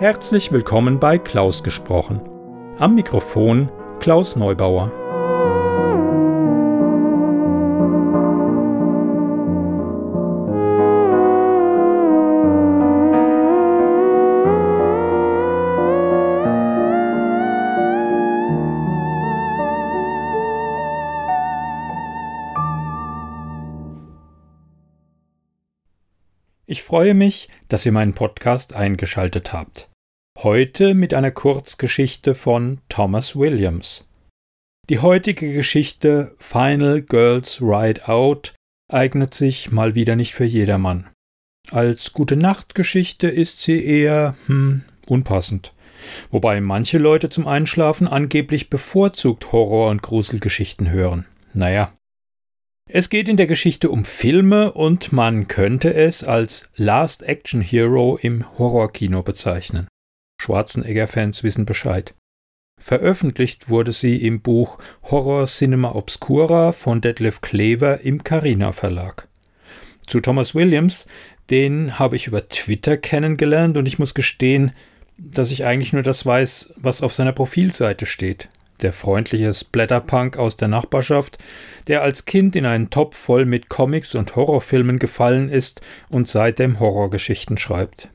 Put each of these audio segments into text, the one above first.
Herzlich willkommen bei Klaus gesprochen. Am Mikrofon Klaus Neubauer. Freue mich, dass ihr meinen Podcast eingeschaltet habt. Heute mit einer Kurzgeschichte von Thomas Williams. Die heutige Geschichte Final Girls Ride Out eignet sich mal wieder nicht für jedermann. Als gute Nachtgeschichte ist sie eher hm, unpassend. Wobei manche Leute zum Einschlafen angeblich bevorzugt Horror- und Gruselgeschichten hören. Naja, es geht in der Geschichte um Filme und man könnte es als Last Action Hero im Horrorkino bezeichnen. Schwarzenegger-Fans wissen Bescheid. Veröffentlicht wurde sie im Buch Horror Cinema Obscura von Detlef Klever im Carina Verlag. Zu Thomas Williams, den habe ich über Twitter kennengelernt und ich muss gestehen, dass ich eigentlich nur das weiß, was auf seiner Profilseite steht der freundliche Splatterpunk aus der Nachbarschaft, der als Kind in einen Topf voll mit Comics und Horrorfilmen gefallen ist und seitdem Horrorgeschichten schreibt.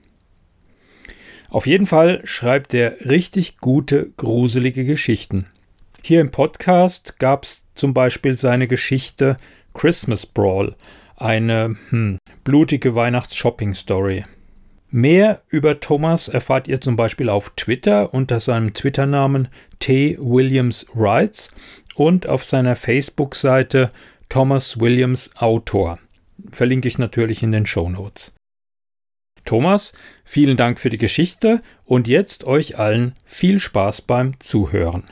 Auf jeden Fall schreibt er richtig gute, gruselige Geschichten. Hier im Podcast gab es zum Beispiel seine Geschichte Christmas Brawl, eine hm, blutige Weihnachts-Shopping-Story. Mehr über Thomas erfahrt ihr zum Beispiel auf Twitter unter seinem Twitter-Namen T. Williams Writes und auf seiner Facebook-Seite Thomas Williams Autor. Verlinke ich natürlich in den Show Notes. Thomas, vielen Dank für die Geschichte und jetzt euch allen viel Spaß beim Zuhören.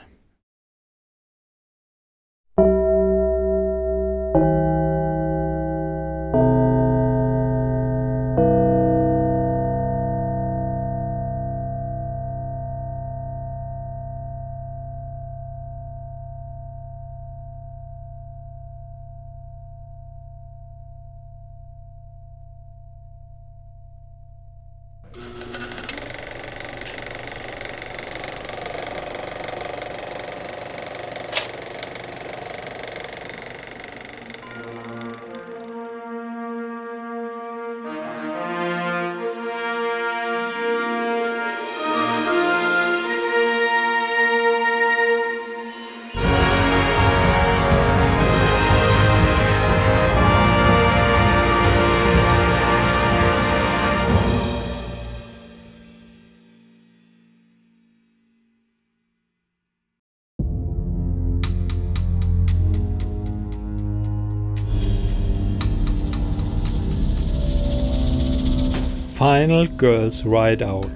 Final Girls Ride Out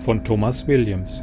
von Thomas Williams.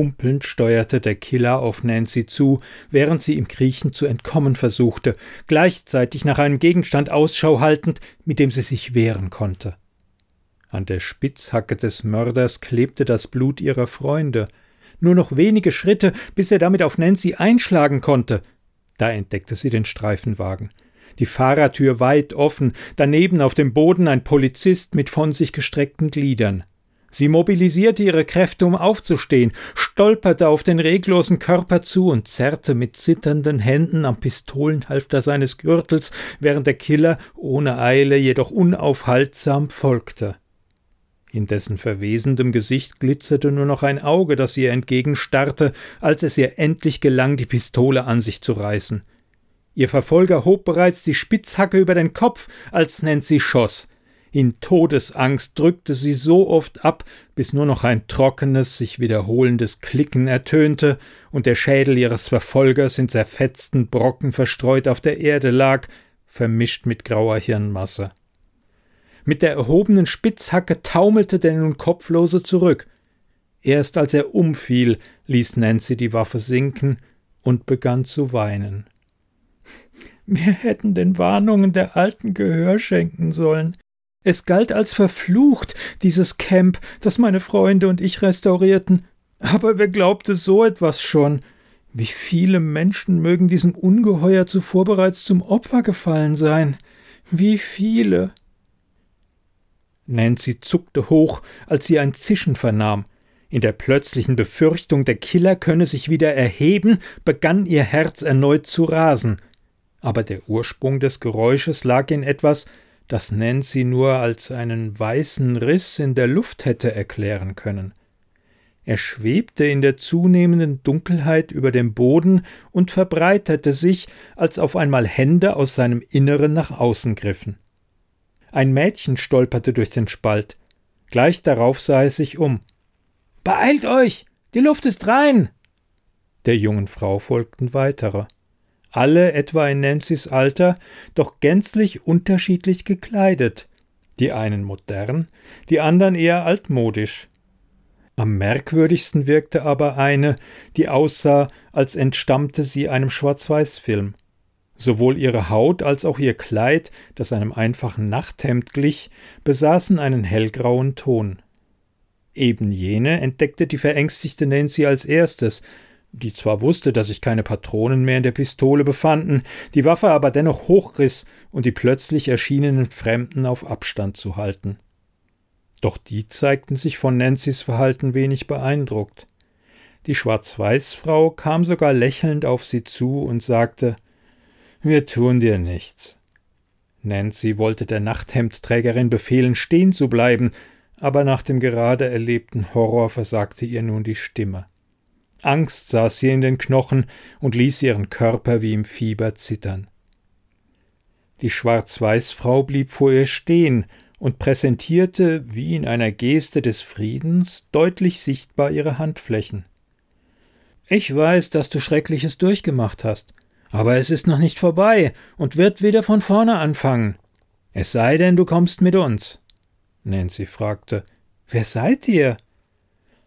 Humpelnd steuerte der Killer auf Nancy zu, während sie im Kriechen zu entkommen versuchte, gleichzeitig nach einem Gegenstand Ausschau haltend, mit dem sie sich wehren konnte. An der Spitzhacke des Mörders klebte das Blut ihrer Freunde. Nur noch wenige Schritte, bis er damit auf Nancy einschlagen konnte. Da entdeckte sie den Streifenwagen. Die Fahrertür weit offen, daneben auf dem Boden ein Polizist mit von sich gestreckten Gliedern. Sie mobilisierte ihre Kräfte, um aufzustehen, stolperte auf den reglosen Körper zu und zerrte mit zitternden Händen am Pistolenhalfter seines Gürtels, während der Killer ohne Eile, jedoch unaufhaltsam folgte. In dessen verwesendem Gesicht glitzerte nur noch ein Auge, das ihr entgegenstarrte, als es ihr endlich gelang, die Pistole an sich zu reißen. Ihr Verfolger hob bereits die Spitzhacke über den Kopf, als Nancy schoss. In Todesangst drückte sie so oft ab, bis nur noch ein trockenes, sich wiederholendes Klicken ertönte und der Schädel ihres Verfolgers in zerfetzten Brocken verstreut auf der Erde lag, vermischt mit grauer Hirnmasse. Mit der erhobenen Spitzhacke taumelte der nun Kopflose zurück. Erst als er umfiel, ließ Nancy die Waffe sinken und begann zu weinen. Wir hätten den Warnungen der Alten Gehör schenken sollen. Es galt als verflucht, dieses Camp, das meine Freunde und ich restaurierten. Aber wer glaubte so etwas schon? Wie viele Menschen mögen diesem Ungeheuer zuvor bereits zum Opfer gefallen sein? Wie viele? Nancy zuckte hoch, als sie ein Zischen vernahm. In der plötzlichen Befürchtung, der Killer könne sich wieder erheben, begann ihr Herz erneut zu rasen. Aber der Ursprung des Geräusches lag in etwas, das Nancy nur als einen weißen Riss in der Luft hätte erklären können. Er schwebte in der zunehmenden Dunkelheit über dem Boden und verbreiterte sich, als auf einmal Hände aus seinem Inneren nach außen griffen. Ein Mädchen stolperte durch den Spalt. Gleich darauf sah es sich um. Beeilt euch. Die Luft ist rein. Der jungen Frau folgten weitere alle etwa in Nancy's Alter, doch gänzlich unterschiedlich gekleidet, die einen modern, die anderen eher altmodisch. Am merkwürdigsten wirkte aber eine, die aussah, als entstammte sie einem Schwarz-Weiß-Film. Sowohl ihre Haut als auch ihr Kleid, das einem einfachen Nachthemd glich, besaßen einen hellgrauen Ton. Eben jene entdeckte die verängstigte Nancy als erstes, die zwar wusste, dass sich keine Patronen mehr in der Pistole befanden, die Waffe aber dennoch hochriss und die plötzlich erschienenen Fremden auf Abstand zu halten. Doch die zeigten sich von Nancy's Verhalten wenig beeindruckt. Die Schwarz-Weiß-Frau kam sogar lächelnd auf sie zu und sagte Wir tun dir nichts. Nancy wollte der Nachthemdträgerin befehlen, stehen zu bleiben, aber nach dem gerade erlebten Horror versagte ihr nun die Stimme. Angst saß sie in den Knochen und ließ ihren Körper wie im Fieber zittern. Die Schwarz-Weiß-Frau blieb vor ihr stehen und präsentierte, wie in einer Geste des Friedens, deutlich sichtbar ihre Handflächen. Ich weiß, dass du Schreckliches durchgemacht hast, aber es ist noch nicht vorbei und wird wieder von vorne anfangen. Es sei denn, du kommst mit uns. Nancy fragte. Wer seid ihr?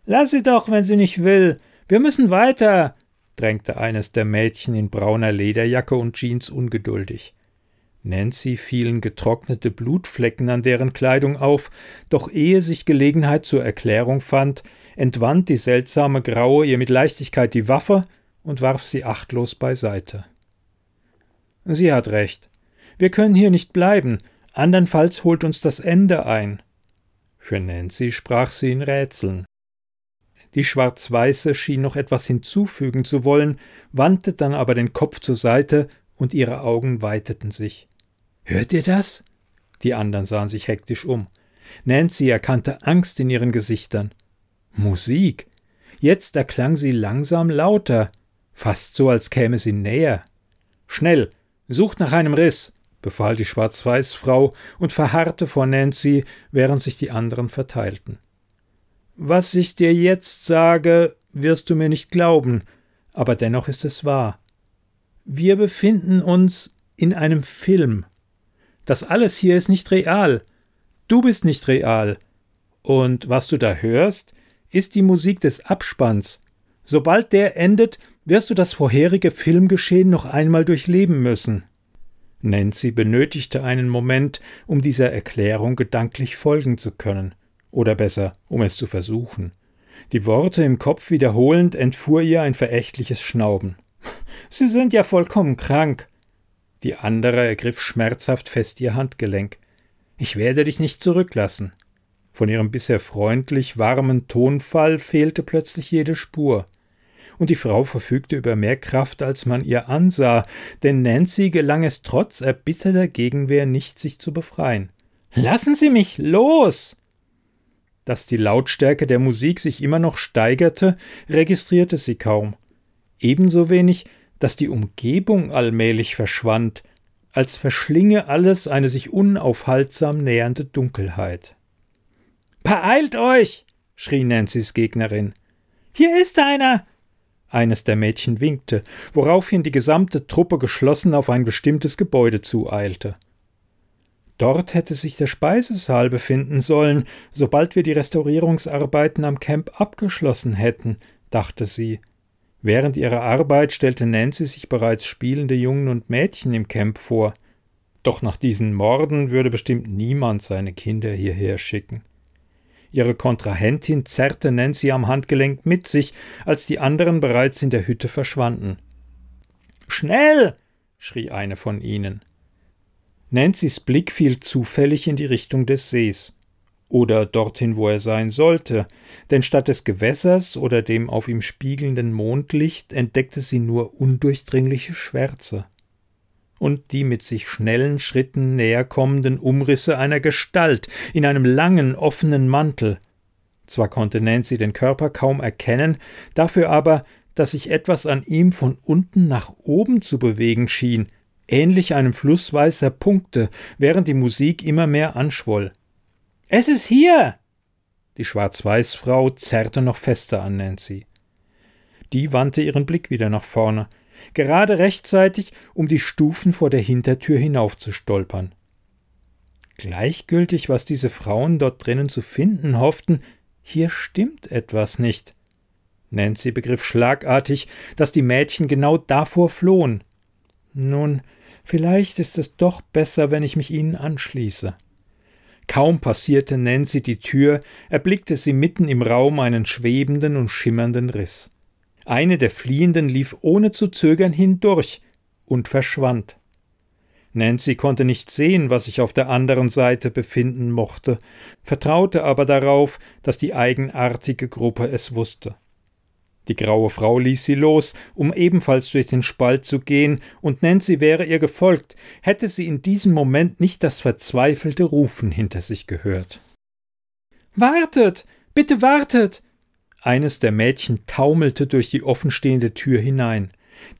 Lass sie doch, wenn sie nicht will. Wir müssen weiter, drängte eines der Mädchen in brauner Lederjacke und Jeans ungeduldig. Nancy fielen getrocknete Blutflecken an deren Kleidung auf, doch ehe sich Gelegenheit zur Erklärung fand, entwand die seltsame Graue ihr mit Leichtigkeit die Waffe und warf sie achtlos beiseite. Sie hat recht. Wir können hier nicht bleiben, andernfalls holt uns das Ende ein. Für Nancy sprach sie in Rätseln. Die Schwarz-Weiße schien noch etwas hinzufügen zu wollen, wandte dann aber den Kopf zur Seite und ihre Augen weiteten sich. Hört ihr das? Die anderen sahen sich hektisch um. Nancy erkannte Angst in ihren Gesichtern. Musik. Jetzt erklang sie langsam lauter, fast so, als käme sie näher. Schnell, sucht nach einem Riss, befahl die Schwarz-Weiß-Frau und verharrte vor Nancy, während sich die anderen verteilten. Was ich dir jetzt sage, wirst du mir nicht glauben, aber dennoch ist es wahr. Wir befinden uns in einem Film. Das alles hier ist nicht real. Du bist nicht real. Und was du da hörst, ist die Musik des Abspanns. Sobald der endet, wirst du das vorherige Filmgeschehen noch einmal durchleben müssen. Nancy benötigte einen Moment, um dieser Erklärung gedanklich folgen zu können oder besser, um es zu versuchen. Die Worte im Kopf wiederholend entfuhr ihr ein verächtliches Schnauben. Sie sind ja vollkommen krank. Die andere ergriff schmerzhaft fest ihr Handgelenk. Ich werde dich nicht zurücklassen. Von ihrem bisher freundlich warmen Tonfall fehlte plötzlich jede Spur. Und die Frau verfügte über mehr Kraft, als man ihr ansah, denn Nancy gelang es trotz erbitterter Gegenwehr nicht, sich zu befreien. Lassen Sie mich los! Dass die Lautstärke der Musik sich immer noch steigerte, registrierte sie kaum. Ebenso wenig, dass die Umgebung allmählich verschwand, als verschlinge alles eine sich unaufhaltsam nähernde Dunkelheit. Beeilt euch! schrie Nancy's Gegnerin. Hier ist einer! Eines der Mädchen winkte, woraufhin die gesamte Truppe geschlossen auf ein bestimmtes Gebäude zueilte. Dort hätte sich der Speisesaal befinden sollen, sobald wir die Restaurierungsarbeiten am Camp abgeschlossen hätten, dachte sie. Während ihrer Arbeit stellte Nancy sich bereits spielende Jungen und Mädchen im Camp vor. Doch nach diesen Morden würde bestimmt niemand seine Kinder hierher schicken. Ihre Kontrahentin zerrte Nancy am Handgelenk mit sich, als die anderen bereits in der Hütte verschwanden. Schnell! schrie eine von ihnen. Nancy's Blick fiel zufällig in die Richtung des Sees. Oder dorthin, wo er sein sollte, denn statt des Gewässers oder dem auf ihm spiegelnden Mondlicht entdeckte sie nur undurchdringliche Schwärze und die mit sich schnellen Schritten näher kommenden Umrisse einer Gestalt in einem langen, offenen Mantel. Zwar konnte Nancy den Körper kaum erkennen, dafür aber, dass sich etwas an ihm von unten nach oben zu bewegen schien, ähnlich einem Fluss weißer Punkte, während die Musik immer mehr anschwoll. Es ist hier! Die Schwarz-Weiß-Frau zerrte noch fester an Nancy. Die wandte ihren Blick wieder nach vorne gerade rechtzeitig, um die Stufen vor der Hintertür hinaufzustolpern. Gleichgültig, was diese Frauen dort drinnen zu finden hofften, hier stimmt etwas nicht. Nancy begriff schlagartig, dass die Mädchen genau davor flohen. Nun, vielleicht ist es doch besser, wenn ich mich ihnen anschließe. Kaum passierte Nancy die Tür, erblickte sie mitten im Raum einen schwebenden und schimmernden Riss. Eine der Fliehenden lief ohne zu zögern hindurch und verschwand. Nancy konnte nicht sehen, was sich auf der anderen Seite befinden mochte, vertraute aber darauf, dass die eigenartige Gruppe es wusste. Die graue Frau ließ sie los, um ebenfalls durch den Spalt zu gehen, und Nancy wäre ihr gefolgt, hätte sie in diesem Moment nicht das verzweifelte Rufen hinter sich gehört. Wartet. Bitte wartet. Eines der Mädchen taumelte durch die offenstehende Tür hinein,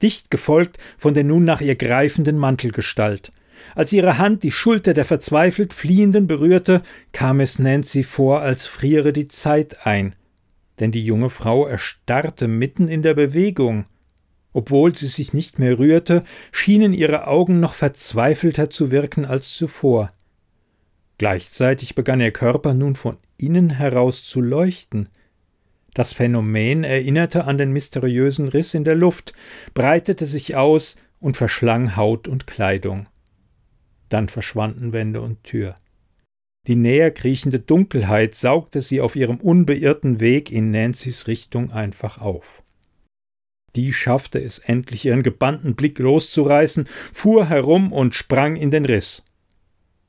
dicht gefolgt von der nun nach ihr greifenden Mantelgestalt. Als ihre Hand die Schulter der verzweifelt Fliehenden berührte, kam es Nancy vor, als friere die Zeit ein, denn die junge Frau erstarrte mitten in der Bewegung. Obwohl sie sich nicht mehr rührte, schienen ihre Augen noch verzweifelter zu wirken als zuvor. Gleichzeitig begann ihr Körper nun von innen heraus zu leuchten. Das Phänomen erinnerte an den mysteriösen Riss in der Luft, breitete sich aus und verschlang Haut und Kleidung. Dann verschwanden Wände und Tür. Die näher kriechende Dunkelheit saugte sie auf ihrem unbeirrten Weg in Nancy's Richtung einfach auf. Die schaffte es endlich, ihren gebannten Blick loszureißen, fuhr herum und sprang in den Riss.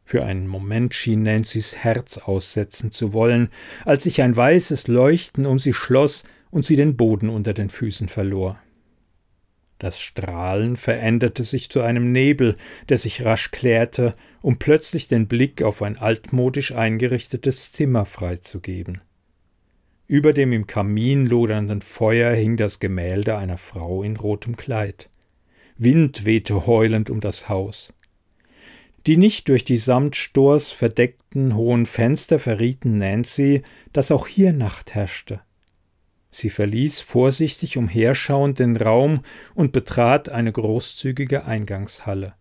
Für einen Moment schien Nancy's Herz aussetzen zu wollen, als sich ein weißes Leuchten um sie schloss und sie den Boden unter den Füßen verlor. Das Strahlen veränderte sich zu einem Nebel, der sich rasch klärte, um plötzlich den Blick auf ein altmodisch eingerichtetes Zimmer freizugeben. Über dem im Kamin lodernden Feuer hing das Gemälde einer Frau in rotem Kleid. Wind wehte heulend um das Haus. Die nicht durch die Samtstors verdeckten hohen Fenster verrieten Nancy, dass auch hier Nacht herrschte. Sie verließ vorsichtig umherschauend den Raum und betrat eine großzügige Eingangshalle.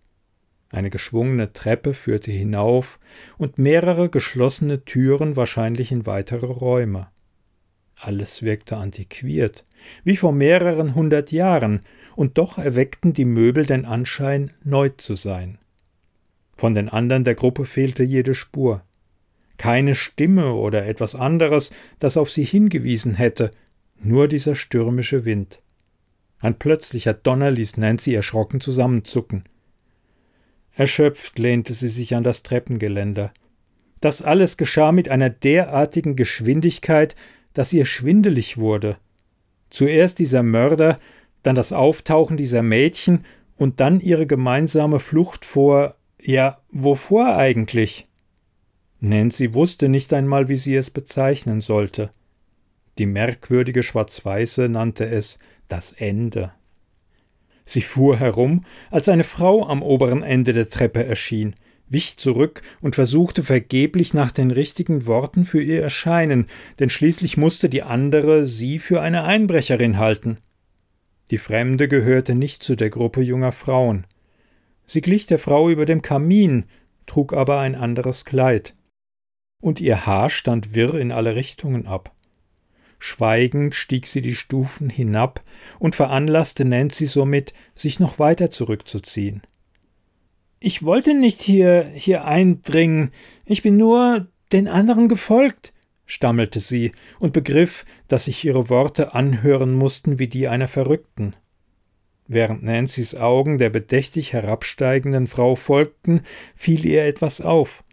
Eine geschwungene Treppe führte hinauf und mehrere geschlossene Türen wahrscheinlich in weitere Räume. Alles wirkte antiquiert, wie vor mehreren hundert Jahren, und doch erweckten die Möbel den Anschein, neu zu sein. Von den anderen der Gruppe fehlte jede Spur. Keine Stimme oder etwas anderes, das auf sie hingewiesen hätte, nur dieser stürmische Wind. Ein plötzlicher Donner ließ Nancy erschrocken zusammenzucken. Erschöpft lehnte sie sich an das Treppengeländer. Das alles geschah mit einer derartigen Geschwindigkeit, dass ihr schwindelig wurde. Zuerst dieser Mörder, dann das Auftauchen dieser Mädchen und dann ihre gemeinsame Flucht vor ja, wovor eigentlich? Nancy wusste nicht einmal, wie sie es bezeichnen sollte. Die merkwürdige Schwarz-Weiße nannte es das Ende. Sie fuhr herum, als eine Frau am oberen Ende der Treppe erschien, wich zurück und versuchte vergeblich nach den richtigen Worten für ihr Erscheinen, denn schließlich musste die andere sie für eine Einbrecherin halten. Die Fremde gehörte nicht zu der Gruppe junger Frauen. Sie glich der Frau über dem Kamin, trug aber ein anderes Kleid. Und ihr Haar stand wirr in alle Richtungen ab. Schweigend stieg sie die Stufen hinab und veranlasste Nancy somit, sich noch weiter zurückzuziehen. Ich wollte nicht hier, hier eindringen. Ich bin nur den anderen gefolgt, stammelte sie und begriff, dass sich ihre Worte anhören mussten wie die einer Verrückten. Während Nancy's Augen der bedächtig herabsteigenden Frau folgten, fiel ihr etwas auf.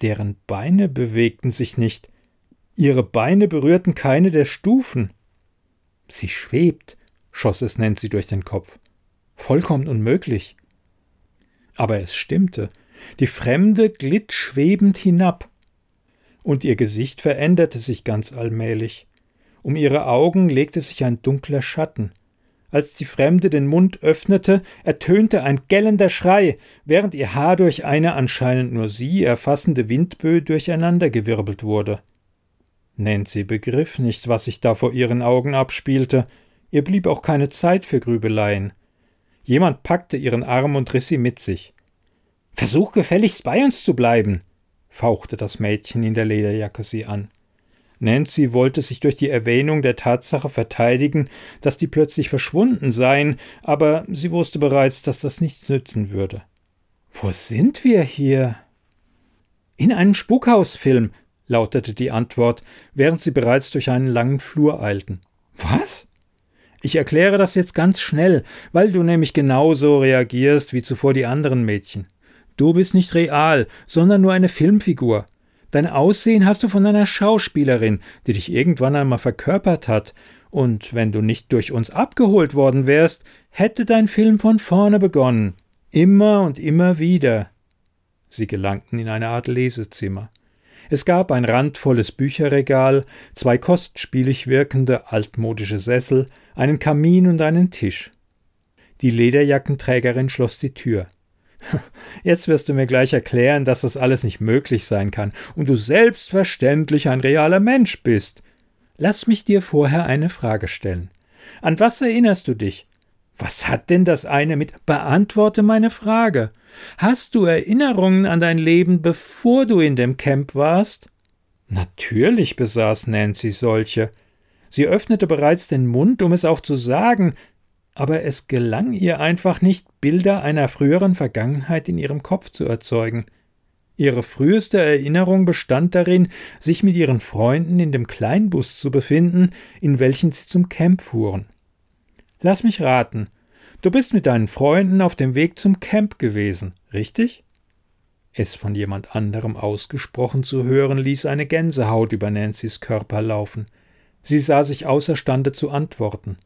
Deren Beine bewegten sich nicht, Ihre Beine berührten keine der Stufen. Sie schwebt, schoss es Nancy durch den Kopf. Vollkommen unmöglich. Aber es stimmte. Die Fremde glitt schwebend hinab. Und ihr Gesicht veränderte sich ganz allmählich. Um ihre Augen legte sich ein dunkler Schatten. Als die Fremde den Mund öffnete, ertönte ein gellender Schrei, während ihr Haar durch eine anscheinend nur sie erfassende Windböe durcheinandergewirbelt wurde. Nancy begriff nicht, was sich da vor ihren Augen abspielte. Ihr blieb auch keine Zeit für Grübeleien. Jemand packte ihren Arm und riss sie mit sich. Versuch gefälligst bei uns zu bleiben, fauchte das Mädchen in der Lederjacke sie an. Nancy wollte sich durch die Erwähnung der Tatsache verteidigen, dass die plötzlich verschwunden seien, aber sie wusste bereits, dass das nichts nützen würde. Wo sind wir hier? In einem Spukhausfilm, lautete die Antwort, während sie bereits durch einen langen Flur eilten. Was? Ich erkläre das jetzt ganz schnell, weil du nämlich genauso reagierst wie zuvor die anderen Mädchen. Du bist nicht real, sondern nur eine Filmfigur. Dein Aussehen hast du von einer Schauspielerin, die dich irgendwann einmal verkörpert hat, und wenn du nicht durch uns abgeholt worden wärst, hätte dein Film von vorne begonnen. Immer und immer wieder. Sie gelangten in eine Art Lesezimmer. Es gab ein randvolles Bücherregal, zwei kostspielig wirkende altmodische Sessel, einen Kamin und einen Tisch. Die Lederjackenträgerin schloss die Tür. Jetzt wirst du mir gleich erklären, dass das alles nicht möglich sein kann und du selbstverständlich ein realer Mensch bist. Lass mich dir vorher eine Frage stellen. An was erinnerst du dich? Was hat denn das eine mit Beantworte meine Frage? Hast du Erinnerungen an dein Leben, bevor du in dem Camp warst? Natürlich besaß Nancy solche. Sie öffnete bereits den Mund, um es auch zu sagen, aber es gelang ihr einfach nicht, Bilder einer früheren Vergangenheit in ihrem Kopf zu erzeugen. Ihre früheste Erinnerung bestand darin, sich mit ihren Freunden in dem Kleinbus zu befinden, in welchen sie zum Camp fuhren. Lass mich raten. Du bist mit deinen Freunden auf dem Weg zum Camp gewesen, richtig? Es von jemand anderem ausgesprochen zu hören, ließ eine Gänsehaut über Nancy's Körper laufen. Sie sah sich außerstande zu antworten.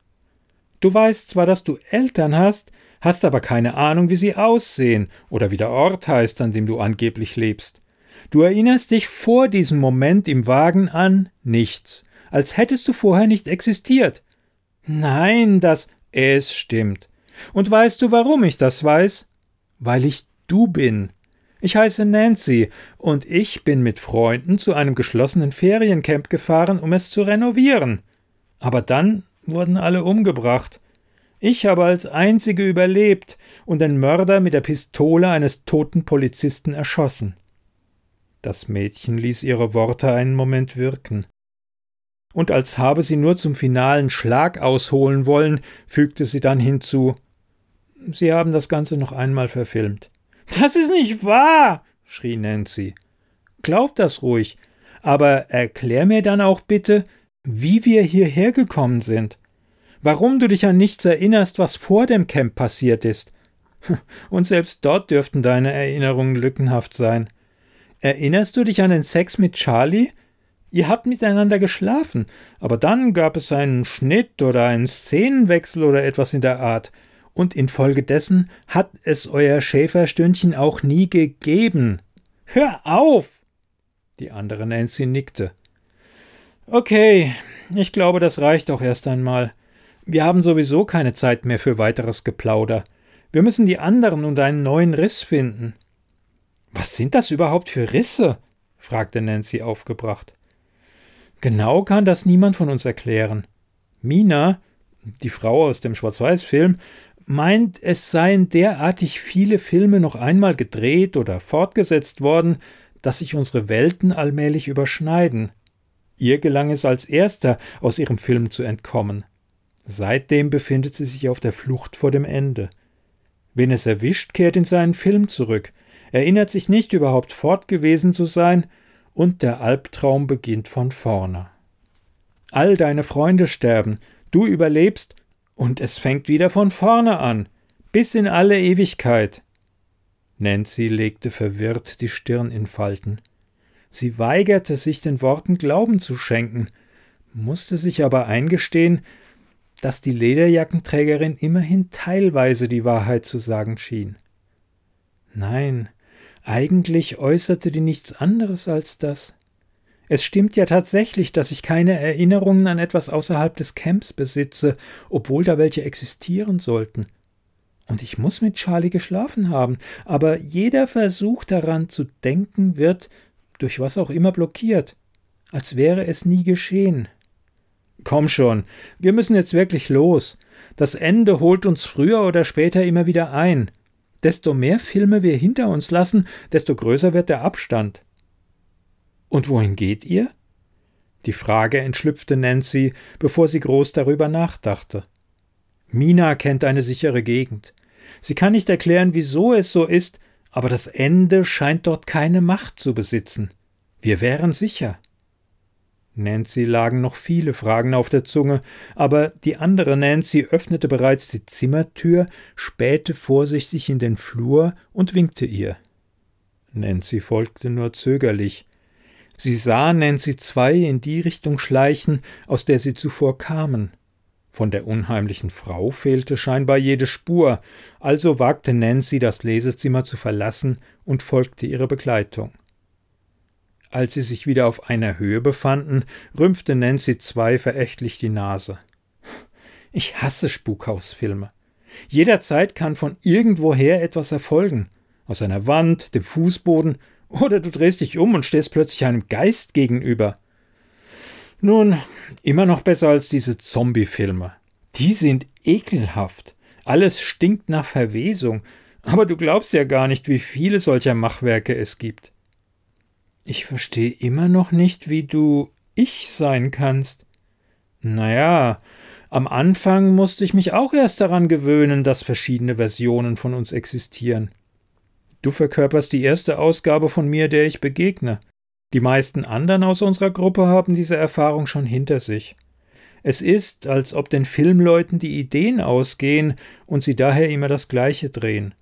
Du weißt zwar, dass du Eltern hast, hast aber keine Ahnung, wie sie aussehen oder wie der Ort heißt, an dem du angeblich lebst. Du erinnerst dich vor diesem Moment im Wagen an nichts, als hättest du vorher nicht existiert. Nein, das es stimmt. Und weißt du, warum ich das weiß? Weil ich du bin. Ich heiße Nancy und ich bin mit Freunden zu einem geschlossenen Feriencamp gefahren, um es zu renovieren. Aber dann wurden alle umgebracht. Ich habe als einzige überlebt und den Mörder mit der Pistole eines toten Polizisten erschossen. Das Mädchen ließ ihre Worte einen Moment wirken und als habe sie nur zum finalen Schlag ausholen wollen, fügte sie dann hinzu Sie haben das Ganze noch einmal verfilmt. Das ist nicht wahr, schrie Nancy. Glaub das ruhig, aber erklär mir dann auch bitte, wie wir hierher gekommen sind. Warum du dich an nichts erinnerst, was vor dem Camp passiert ist. Und selbst dort dürften deine Erinnerungen lückenhaft sein. Erinnerst du dich an den Sex mit Charlie, Ihr habt miteinander geschlafen, aber dann gab es einen Schnitt oder einen Szenenwechsel oder etwas in der Art, und infolgedessen hat es euer Schäferstündchen auch nie gegeben. Hör auf! Die andere Nancy nickte. Okay, ich glaube, das reicht auch erst einmal. Wir haben sowieso keine Zeit mehr für weiteres Geplauder. Wir müssen die anderen und einen neuen Riss finden. Was sind das überhaupt für Risse? fragte Nancy aufgebracht. Genau kann das niemand von uns erklären. Mina, die Frau aus dem Schwarz-Weiß-Film, meint, es seien derartig viele Filme noch einmal gedreht oder fortgesetzt worden, dass sich unsere Welten allmählich überschneiden. Ihr gelang es als erster, aus ihrem Film zu entkommen. Seitdem befindet sie sich auf der Flucht vor dem Ende. Wen es erwischt, kehrt in seinen Film zurück, erinnert sich nicht überhaupt fort gewesen zu sein, und der Albtraum beginnt von vorne. All deine Freunde sterben, du überlebst, und es fängt wieder von vorne an, bis in alle Ewigkeit. Nancy legte verwirrt die Stirn in Falten. Sie weigerte sich, den Worten Glauben zu schenken, musste sich aber eingestehen, dass die Lederjackenträgerin immerhin teilweise die Wahrheit zu sagen schien. Nein, eigentlich äußerte die nichts anderes als das. Es stimmt ja tatsächlich, dass ich keine Erinnerungen an etwas außerhalb des Camps besitze, obwohl da welche existieren sollten. Und ich muss mit Charlie geschlafen haben, aber jeder Versuch daran zu denken wird, durch was auch immer blockiert, als wäre es nie geschehen. Komm schon, wir müssen jetzt wirklich los. Das Ende holt uns früher oder später immer wieder ein. Desto mehr Filme wir hinter uns lassen, desto größer wird der Abstand. Und wohin geht ihr? Die Frage entschlüpfte Nancy, bevor sie groß darüber nachdachte. Mina kennt eine sichere Gegend. Sie kann nicht erklären, wieso es so ist, aber das Ende scheint dort keine Macht zu besitzen. Wir wären sicher. Nancy lagen noch viele Fragen auf der Zunge, aber die andere Nancy öffnete bereits die Zimmertür, spähte vorsichtig in den Flur und winkte ihr. Nancy folgte nur zögerlich. Sie sah Nancy zwei in die Richtung schleichen, aus der sie zuvor kamen. Von der unheimlichen Frau fehlte scheinbar jede Spur, also wagte Nancy das Lesezimmer zu verlassen und folgte ihrer Begleitung. Als sie sich wieder auf einer Höhe befanden, rümpfte Nancy zwei verächtlich die Nase. Ich hasse Spukhausfilme. Jederzeit kann von irgendwoher etwas erfolgen. Aus einer Wand, dem Fußboden, oder du drehst dich um und stehst plötzlich einem Geist gegenüber. Nun, immer noch besser als diese Zombie-Filme. Die sind ekelhaft. Alles stinkt nach Verwesung. Aber du glaubst ja gar nicht, wie viele solcher Machwerke es gibt. Ich verstehe immer noch nicht, wie du ich sein kannst. Naja, am Anfang musste ich mich auch erst daran gewöhnen, dass verschiedene Versionen von uns existieren. Du verkörperst die erste Ausgabe von mir, der ich begegne. Die meisten anderen aus unserer Gruppe haben diese Erfahrung schon hinter sich. Es ist, als ob den Filmleuten die Ideen ausgehen und sie daher immer das Gleiche drehen.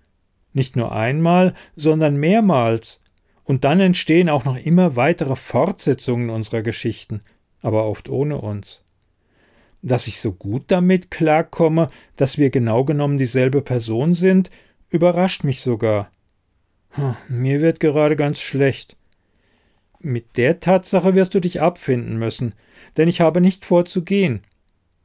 Nicht nur einmal, sondern mehrmals. Und dann entstehen auch noch immer weitere Fortsetzungen unserer Geschichten, aber oft ohne uns. Dass ich so gut damit klarkomme, dass wir genau genommen dieselbe Person sind, überrascht mich sogar. Mir wird gerade ganz schlecht. Mit der Tatsache wirst du dich abfinden müssen, denn ich habe nicht vor zu gehen.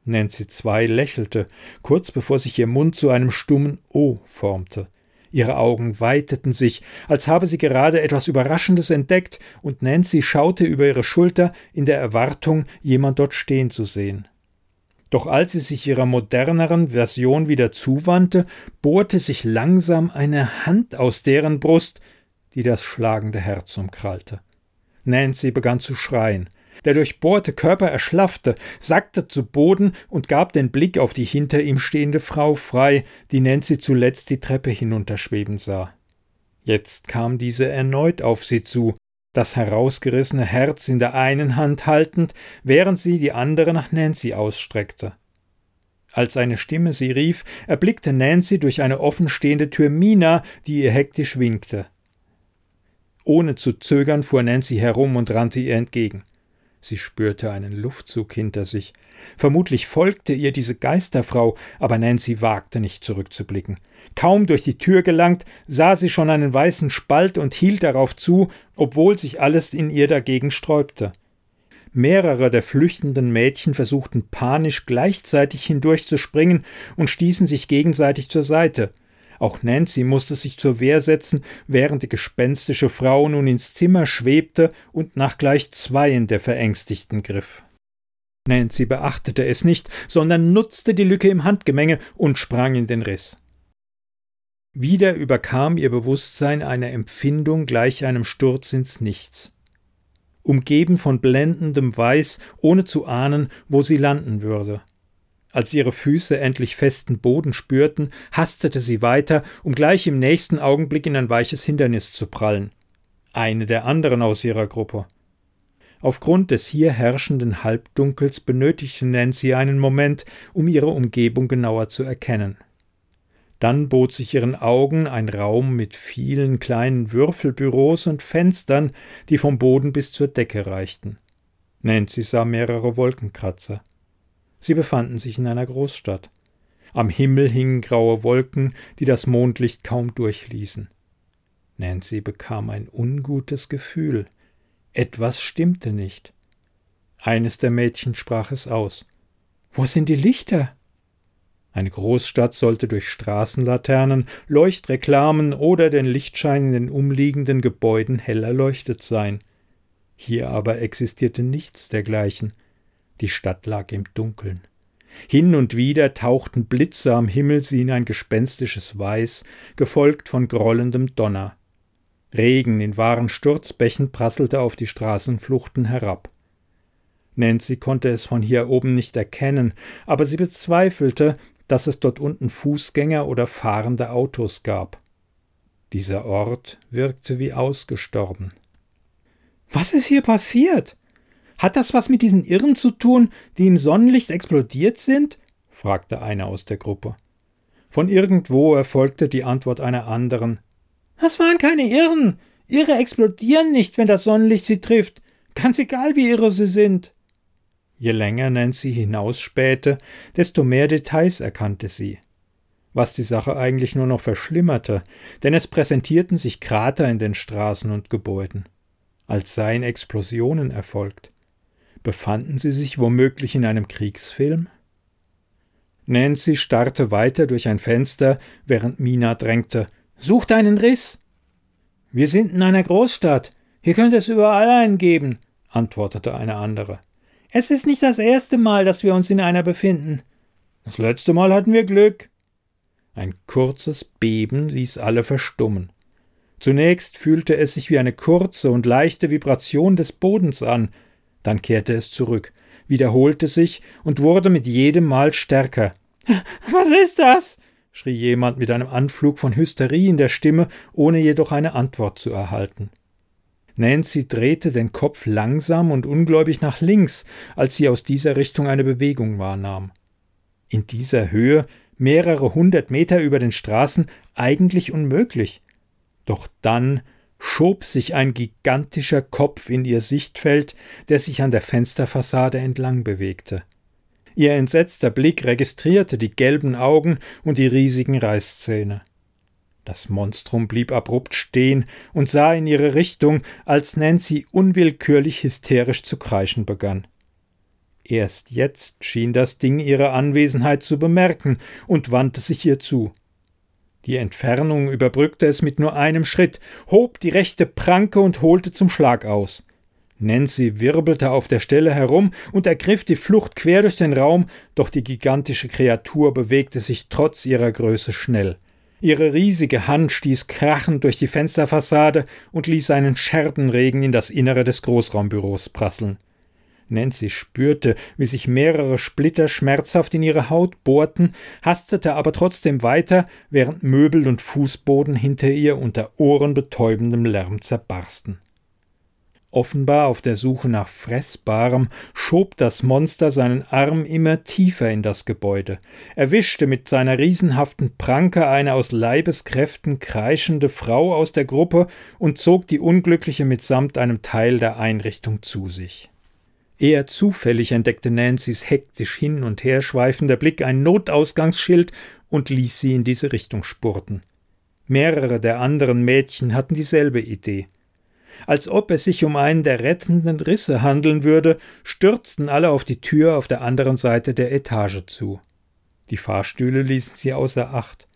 Nancy II lächelte, kurz bevor sich ihr Mund zu einem stummen O formte. Ihre Augen weiteten sich, als habe sie gerade etwas Überraschendes entdeckt, und Nancy schaute über ihre Schulter in der Erwartung, jemand dort stehen zu sehen. Doch als sie sich ihrer moderneren Version wieder zuwandte, bohrte sich langsam eine Hand aus deren Brust, die das schlagende Herz umkrallte. Nancy begann zu schreien. Der durchbohrte Körper erschlaffte, sackte zu Boden und gab den Blick auf die hinter ihm stehende Frau frei, die Nancy zuletzt die Treppe hinunterschweben sah. Jetzt kam diese erneut auf sie zu, das herausgerissene Herz in der einen Hand haltend, während sie die andere nach Nancy ausstreckte. Als eine Stimme sie rief, erblickte Nancy durch eine offenstehende Tür Mina, die ihr hektisch winkte. Ohne zu zögern fuhr Nancy herum und rannte ihr entgegen. Sie spürte einen Luftzug hinter sich. Vermutlich folgte ihr diese Geisterfrau, aber Nancy wagte nicht zurückzublicken. Kaum durch die Tür gelangt, sah sie schon einen weißen Spalt und hielt darauf zu, obwohl sich alles in ihr dagegen sträubte. Mehrere der flüchtenden Mädchen versuchten panisch gleichzeitig hindurchzuspringen und stießen sich gegenseitig zur Seite. Auch Nancy musste sich zur Wehr setzen, während die gespenstische Frau nun ins Zimmer schwebte und nach gleich zweien der Verängstigten griff. Nancy beachtete es nicht, sondern nutzte die Lücke im Handgemenge und sprang in den Riss. Wieder überkam ihr Bewusstsein eine Empfindung gleich einem Sturz ins Nichts umgeben von blendendem Weiß, ohne zu ahnen, wo sie landen würde. Als ihre Füße endlich festen Boden spürten, hastete sie weiter, um gleich im nächsten Augenblick in ein weiches Hindernis zu prallen. Eine der anderen aus ihrer Gruppe. Aufgrund des hier herrschenden Halbdunkels benötigte Nancy einen Moment, um ihre Umgebung genauer zu erkennen. Dann bot sich ihren Augen ein Raum mit vielen kleinen Würfelbüros und Fenstern, die vom Boden bis zur Decke reichten. Nancy sah mehrere Wolkenkratzer. Sie befanden sich in einer Großstadt. Am Himmel hingen graue Wolken, die das Mondlicht kaum durchließen. Nancy bekam ein ungutes Gefühl. Etwas stimmte nicht. Eines der Mädchen sprach es aus. Wo sind die Lichter? Eine Großstadt sollte durch Straßenlaternen, Leuchtreklamen oder den Lichtschein in den umliegenden Gebäuden hell erleuchtet sein. Hier aber existierte nichts dergleichen. Die Stadt lag im Dunkeln. Hin und wieder tauchten Blitze am Himmel sie in ein gespenstisches Weiß, gefolgt von grollendem Donner. Regen in wahren Sturzbächen prasselte auf die Straßenfluchten herab. Nancy konnte es von hier oben nicht erkennen, aber sie bezweifelte, dass es dort unten Fußgänger oder fahrende Autos gab. Dieser Ort wirkte wie ausgestorben. Was ist hier passiert? Hat das was mit diesen Irren zu tun, die im Sonnenlicht explodiert sind? fragte einer aus der Gruppe. Von irgendwo erfolgte die Antwort einer anderen. Das waren keine Irren. Irre explodieren nicht, wenn das Sonnenlicht sie trifft. Ganz egal, wie irre sie sind. Je länger Nancy hinausspähte, desto mehr Details erkannte sie. Was die Sache eigentlich nur noch verschlimmerte, denn es präsentierten sich Krater in den Straßen und Gebäuden, als seien Explosionen erfolgt. Befanden sie sich womöglich in einem Kriegsfilm? Nancy starrte weiter durch ein Fenster, während Mina drängte. Sucht einen Riss! Wir sind in einer Großstadt. Hier könnte es überall einen geben, antwortete eine andere. Es ist nicht das erste Mal, dass wir uns in einer befinden. Das letzte Mal hatten wir Glück. Ein kurzes Beben ließ alle verstummen. Zunächst fühlte es sich wie eine kurze und leichte Vibration des Bodens an, dann kehrte es zurück, wiederholte sich und wurde mit jedem Mal stärker. Was ist das? schrie jemand mit einem Anflug von Hysterie in der Stimme, ohne jedoch eine Antwort zu erhalten. Nancy drehte den Kopf langsam und ungläubig nach links, als sie aus dieser Richtung eine Bewegung wahrnahm. In dieser Höhe, mehrere hundert Meter über den Straßen, eigentlich unmöglich. Doch dann schob sich ein gigantischer Kopf in ihr Sichtfeld, der sich an der Fensterfassade entlang bewegte. Ihr entsetzter Blick registrierte die gelben Augen und die riesigen Reißzähne. Das Monstrum blieb abrupt stehen und sah in ihre Richtung, als Nancy unwillkürlich hysterisch zu kreischen begann. Erst jetzt schien das Ding ihre Anwesenheit zu bemerken und wandte sich ihr zu. Die Entfernung überbrückte es mit nur einem Schritt, hob die rechte Pranke und holte zum Schlag aus. Nancy wirbelte auf der Stelle herum und ergriff die Flucht quer durch den Raum, doch die gigantische Kreatur bewegte sich trotz ihrer Größe schnell. Ihre riesige Hand stieß krachend durch die Fensterfassade und ließ einen Scherbenregen in das Innere des Großraumbüros prasseln. Nancy spürte, wie sich mehrere Splitter schmerzhaft in ihre Haut bohrten, hastete aber trotzdem weiter, während Möbel und Fußboden hinter ihr unter ohrenbetäubendem Lärm zerbarsten. Offenbar auf der Suche nach Fressbarem schob das Monster seinen Arm immer tiefer in das Gebäude, erwischte mit seiner riesenhaften Pranke eine aus Leibeskräften kreischende Frau aus der Gruppe und zog die Unglückliche mitsamt einem Teil der Einrichtung zu sich. Eher zufällig entdeckte Nancy's hektisch hin und her schweifender Blick ein Notausgangsschild und ließ sie in diese Richtung spurten. Mehrere der anderen Mädchen hatten dieselbe Idee. Als ob es sich um einen der rettenden Risse handeln würde, stürzten alle auf die Tür auf der anderen Seite der Etage zu. Die Fahrstühle ließen sie außer Acht.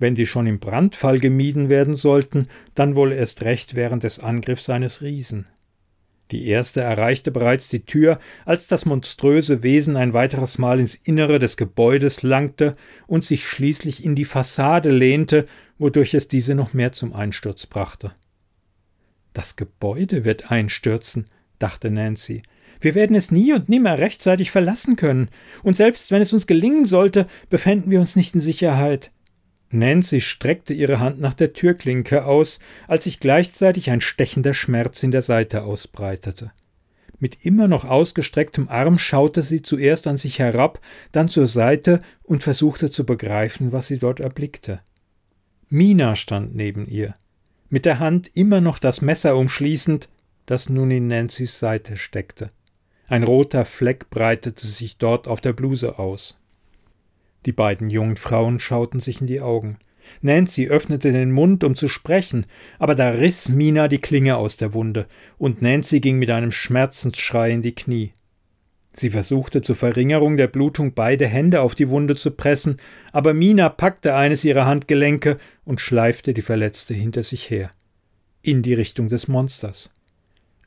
Wenn die schon im Brandfall gemieden werden sollten, dann wohl erst recht während des Angriffs eines Riesen. Die erste erreichte bereits die Tür, als das monströse Wesen ein weiteres Mal ins Innere des Gebäudes langte und sich schließlich in die Fassade lehnte, wodurch es diese noch mehr zum Einsturz brachte. Das Gebäude wird einstürzen, dachte Nancy. Wir werden es nie und nimmer rechtzeitig verlassen können, und selbst wenn es uns gelingen sollte, befänden wir uns nicht in Sicherheit. Nancy streckte ihre Hand nach der Türklinke aus, als sich gleichzeitig ein stechender Schmerz in der Seite ausbreitete. Mit immer noch ausgestrecktem Arm schaute sie zuerst an sich herab, dann zur Seite und versuchte zu begreifen, was sie dort erblickte. Mina stand neben ihr, mit der Hand immer noch das Messer umschließend, das nun in Nancy's Seite steckte. Ein roter Fleck breitete sich dort auf der Bluse aus. Die beiden jungen Frauen schauten sich in die Augen. Nancy öffnete den Mund, um zu sprechen, aber da riss Mina die Klinge aus der Wunde, und Nancy ging mit einem Schmerzensschrei in die Knie. Sie versuchte zur Verringerung der Blutung beide Hände auf die Wunde zu pressen, aber Mina packte eines ihrer Handgelenke und schleifte die Verletzte hinter sich her. In die Richtung des Monsters.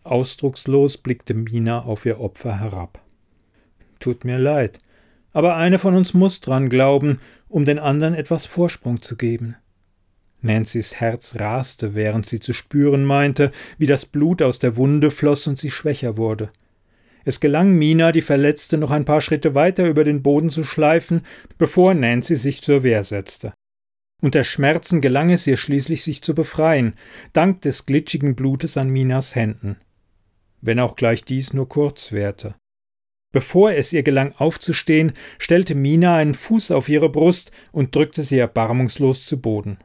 Ausdruckslos blickte Mina auf ihr Opfer herab. Tut mir leid, aber eine von uns muss dran glauben, um den anderen etwas Vorsprung zu geben. Nancy's Herz raste, während sie zu spüren meinte, wie das Blut aus der Wunde floss und sie schwächer wurde. Es gelang Mina, die Verletzte noch ein paar Schritte weiter über den Boden zu schleifen, bevor Nancy sich zur Wehr setzte. Unter Schmerzen gelang es ihr schließlich, sich zu befreien, dank des glitschigen Blutes an Minas Händen. Wenn auch gleich dies nur kurz währte. Bevor es ihr gelang aufzustehen, stellte Mina einen Fuß auf ihre Brust und drückte sie erbarmungslos zu Boden.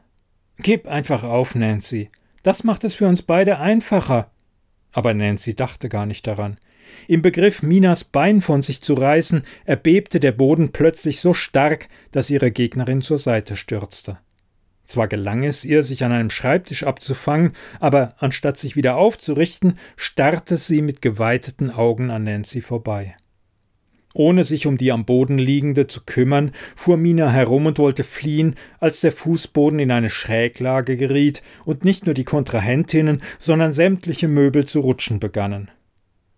Gib einfach auf, Nancy. Das macht es für uns beide einfacher. Aber Nancy dachte gar nicht daran. Im Begriff, Minas Bein von sich zu reißen, erbebte der Boden plötzlich so stark, dass ihre Gegnerin zur Seite stürzte. Zwar gelang es ihr, sich an einem Schreibtisch abzufangen, aber anstatt sich wieder aufzurichten, starrte sie mit geweiteten Augen an Nancy vorbei. Ohne sich um die am Boden liegende zu kümmern, fuhr Mina herum und wollte fliehen, als der Fußboden in eine Schräglage geriet und nicht nur die Kontrahentinnen, sondern sämtliche Möbel zu rutschen begannen.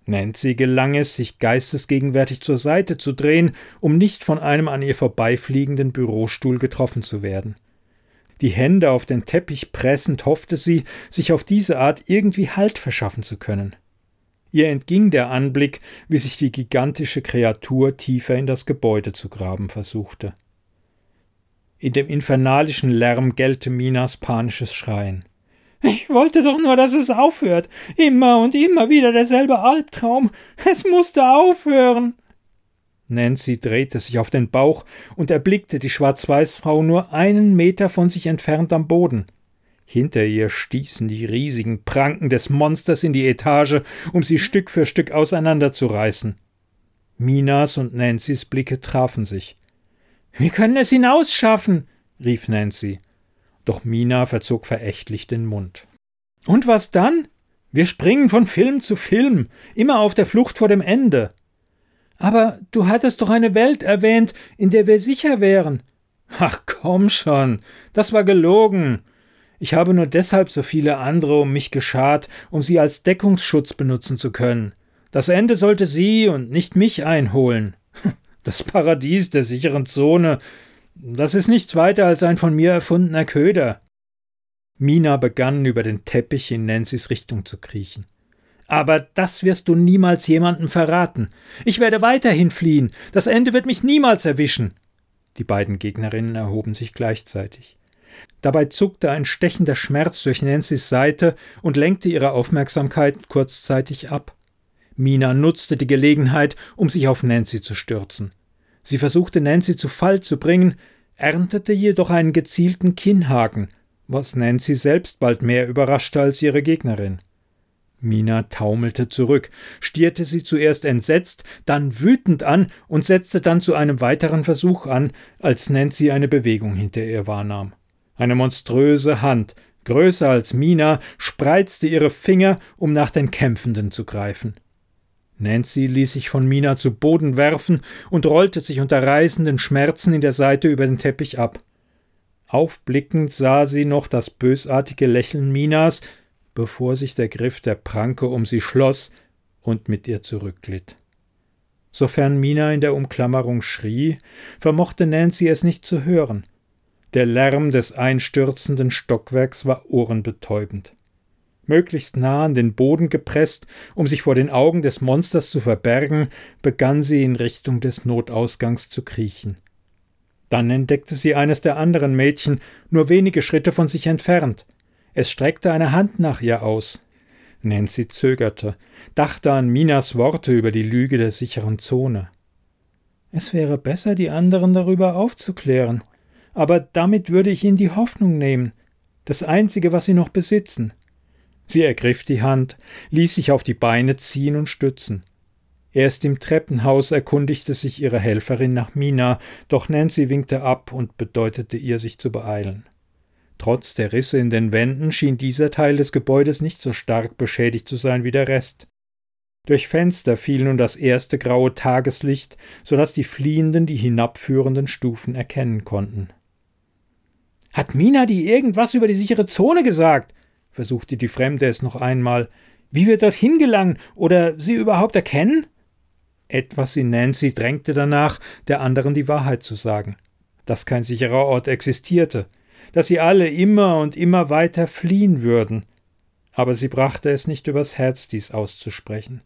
Nancy gelang es, sich geistesgegenwärtig zur Seite zu drehen, um nicht von einem an ihr vorbeifliegenden Bürostuhl getroffen zu werden. Die Hände auf den Teppich pressend hoffte sie, sich auf diese Art irgendwie Halt verschaffen zu können. Ihr entging der Anblick, wie sich die gigantische Kreatur tiefer in das Gebäude zu graben versuchte. In dem infernalischen Lärm gellte Minas panisches Schreien. Ich wollte doch nur, dass es aufhört. Immer und immer wieder derselbe Albtraum. Es musste aufhören. Nancy drehte sich auf den Bauch und erblickte die Schwarz-Weiß-Frau nur einen Meter von sich entfernt am Boden. Hinter ihr stießen die riesigen Pranken des Monsters in die Etage, um sie Stück für Stück auseinanderzureißen. Minas und Nancy's Blicke trafen sich. Wir können es hinausschaffen, rief Nancy. Doch Mina verzog verächtlich den Mund. Und was dann? Wir springen von Film zu Film, immer auf der Flucht vor dem Ende. Aber du hattest doch eine Welt erwähnt, in der wir sicher wären. Ach komm schon, das war gelogen. Ich habe nur deshalb so viele andere um mich geschart, um sie als Deckungsschutz benutzen zu können. Das Ende sollte sie und nicht mich einholen. Das Paradies der sicheren Zone, das ist nichts weiter als ein von mir erfundener Köder. Mina begann über den Teppich in Nancy's Richtung zu kriechen. Aber das wirst du niemals jemandem verraten. Ich werde weiterhin fliehen. Das Ende wird mich niemals erwischen. Die beiden Gegnerinnen erhoben sich gleichzeitig. Dabei zuckte ein stechender Schmerz durch Nancy's Seite und lenkte ihre Aufmerksamkeit kurzzeitig ab. Mina nutzte die Gelegenheit, um sich auf Nancy zu stürzen. Sie versuchte Nancy zu Fall zu bringen, erntete jedoch einen gezielten Kinnhaken, was Nancy selbst bald mehr überraschte als ihre Gegnerin. Mina taumelte zurück, stierte sie zuerst entsetzt, dann wütend an und setzte dann zu einem weiteren Versuch an, als Nancy eine Bewegung hinter ihr wahrnahm. Eine monströse Hand größer als Mina, spreizte ihre Finger, um nach den Kämpfenden zu greifen. Nancy ließ sich von Mina zu Boden werfen und rollte sich unter reißenden Schmerzen in der Seite über den Teppich ab. Aufblickend sah sie noch das bösartige Lächeln Minas, bevor sich der Griff der Pranke um sie schloss und mit ihr zurückglitt. Sofern Mina in der Umklammerung schrie, vermochte Nancy es nicht zu hören. Der Lärm des einstürzenden Stockwerks war ohrenbetäubend. Möglichst nah an den Boden gepresst, um sich vor den Augen des Monsters zu verbergen, begann sie in Richtung des Notausgangs zu kriechen. Dann entdeckte sie eines der anderen Mädchen, nur wenige Schritte von sich entfernt. Es streckte eine Hand nach ihr aus. Nancy zögerte, dachte an Minas Worte über die Lüge der sicheren Zone. Es wäre besser, die anderen darüber aufzuklären, aber damit würde ich ihnen die Hoffnung nehmen, das einzige, was sie noch besitzen. Sie ergriff die Hand, ließ sich auf die Beine ziehen und stützen. Erst im Treppenhaus erkundigte sich ihre Helferin nach Mina, doch Nancy winkte ab und bedeutete ihr, sich zu beeilen. Trotz der Risse in den Wänden schien dieser Teil des Gebäudes nicht so stark beschädigt zu sein wie der Rest. Durch Fenster fiel nun das erste graue Tageslicht, so dass die Fliehenden die hinabführenden Stufen erkennen konnten. Hat Mina die irgendwas über die sichere Zone gesagt? versuchte die Fremde es noch einmal. Wie wir dorthin gelangen oder sie überhaupt erkennen? Etwas in Nancy drängte danach, der anderen die Wahrheit zu sagen, dass kein sicherer Ort existierte, dass sie alle immer und immer weiter fliehen würden, aber sie brachte es nicht übers Herz, dies auszusprechen.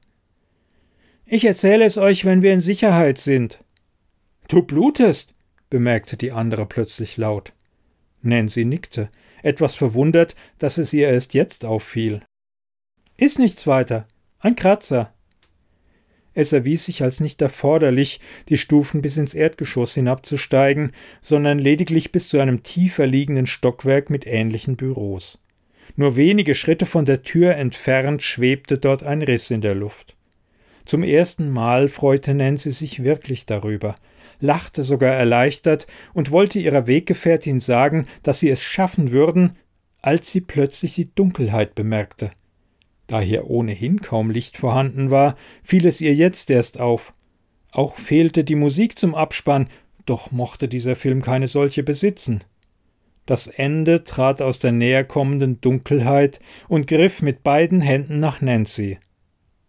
Ich erzähle es euch, wenn wir in Sicherheit sind. Du blutest, bemerkte die andere plötzlich laut. Nancy nickte, etwas verwundert, dass es ihr erst jetzt auffiel. Ist nichts weiter. Ein Kratzer. Es erwies sich als nicht erforderlich, die Stufen bis ins Erdgeschoss hinabzusteigen, sondern lediglich bis zu einem tiefer liegenden Stockwerk mit ähnlichen Büros. Nur wenige Schritte von der Tür entfernt schwebte dort ein Riss in der Luft. Zum ersten Mal freute Nancy sich wirklich darüber, lachte sogar erleichtert und wollte ihrer Weggefährtin sagen, dass sie es schaffen würden, als sie plötzlich die Dunkelheit bemerkte. Da hier ohnehin kaum Licht vorhanden war, fiel es ihr jetzt erst auf. Auch fehlte die Musik zum Abspann, doch mochte dieser Film keine solche besitzen. Das Ende trat aus der näher kommenden Dunkelheit und griff mit beiden Händen nach Nancy.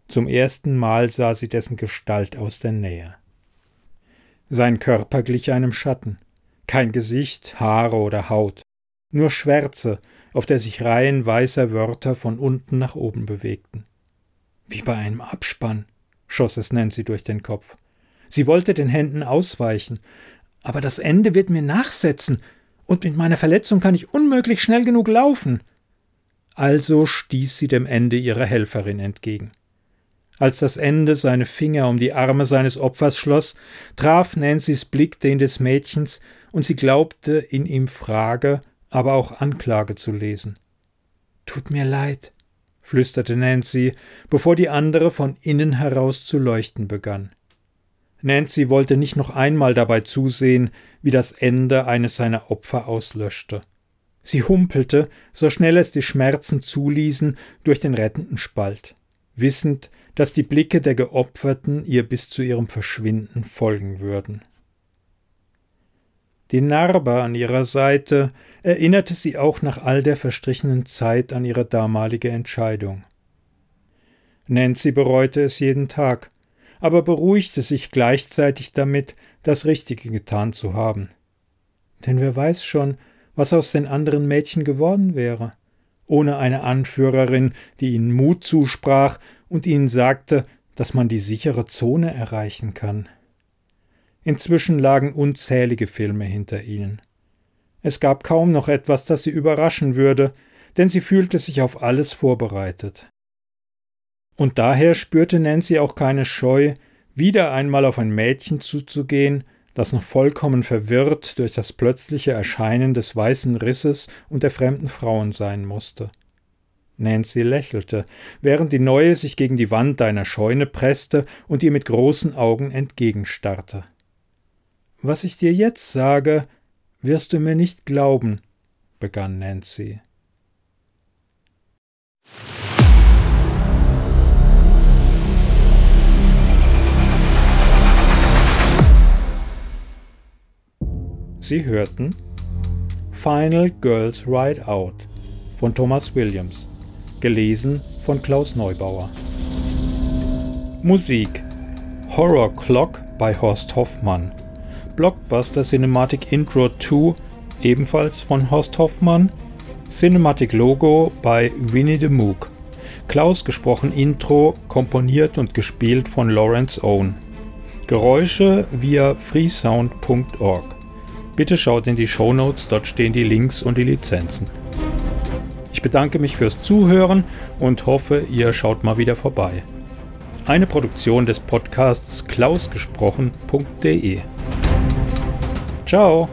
Zum ersten Mal sah sie dessen Gestalt aus der Nähe. Sein Körper glich einem Schatten. Kein Gesicht, Haare oder Haut. Nur Schwärze, auf der sich Reihen weißer Wörter von unten nach oben bewegten. Wie bei einem Abspann, schoss es Nancy durch den Kopf. Sie wollte den Händen ausweichen. Aber das Ende wird mir nachsetzen, und mit meiner Verletzung kann ich unmöglich schnell genug laufen. Also stieß sie dem Ende ihrer Helferin entgegen. Als das Ende seine Finger um die Arme seines Opfers schloss, traf Nancy's Blick den des Mädchens, und sie glaubte, in ihm Frage, aber auch Anklage zu lesen. Tut mir leid, flüsterte Nancy, bevor die andere von innen heraus zu leuchten begann. Nancy wollte nicht noch einmal dabei zusehen, wie das Ende eines seiner Opfer auslöschte. Sie humpelte, so schnell es die Schmerzen zuließen, durch den rettenden Spalt, wissend, dass die Blicke der Geopferten ihr bis zu ihrem Verschwinden folgen würden. Die Narbe an ihrer Seite erinnerte sie auch nach all der verstrichenen Zeit an ihre damalige Entscheidung. Nancy bereute es jeden Tag, aber beruhigte sich gleichzeitig damit, das Richtige getan zu haben. Denn wer weiß schon, was aus den anderen Mädchen geworden wäre, ohne eine Anführerin, die ihnen Mut zusprach und ihnen sagte, dass man die sichere Zone erreichen kann. Inzwischen lagen unzählige Filme hinter ihnen. Es gab kaum noch etwas, das sie überraschen würde, denn sie fühlte sich auf alles vorbereitet. Und daher spürte Nancy auch keine Scheu, wieder einmal auf ein Mädchen zuzugehen, das noch vollkommen verwirrt durch das plötzliche Erscheinen des weißen Risses und der fremden Frauen sein musste. Nancy lächelte, während die Neue sich gegen die Wand einer Scheune presste und ihr mit großen Augen entgegenstarrte. Was ich dir jetzt sage, wirst du mir nicht glauben, begann Nancy. Sie hörten Final Girls Ride Out von Thomas Williams gelesen von Klaus Neubauer. Musik Horror Clock bei Horst Hoffmann. Blockbuster Cinematic Intro 2 ebenfalls von Horst Hoffmann. Cinematic Logo bei Winnie the Mook. Klaus gesprochen Intro, komponiert und gespielt von Lawrence Owen. Geräusche via freesound.org. Bitte schaut in die Show Notes, dort stehen die Links und die Lizenzen. Ich bedanke mich fürs Zuhören und hoffe, ihr schaut mal wieder vorbei. Eine Produktion des Podcasts klausgesprochen.de. Ciao!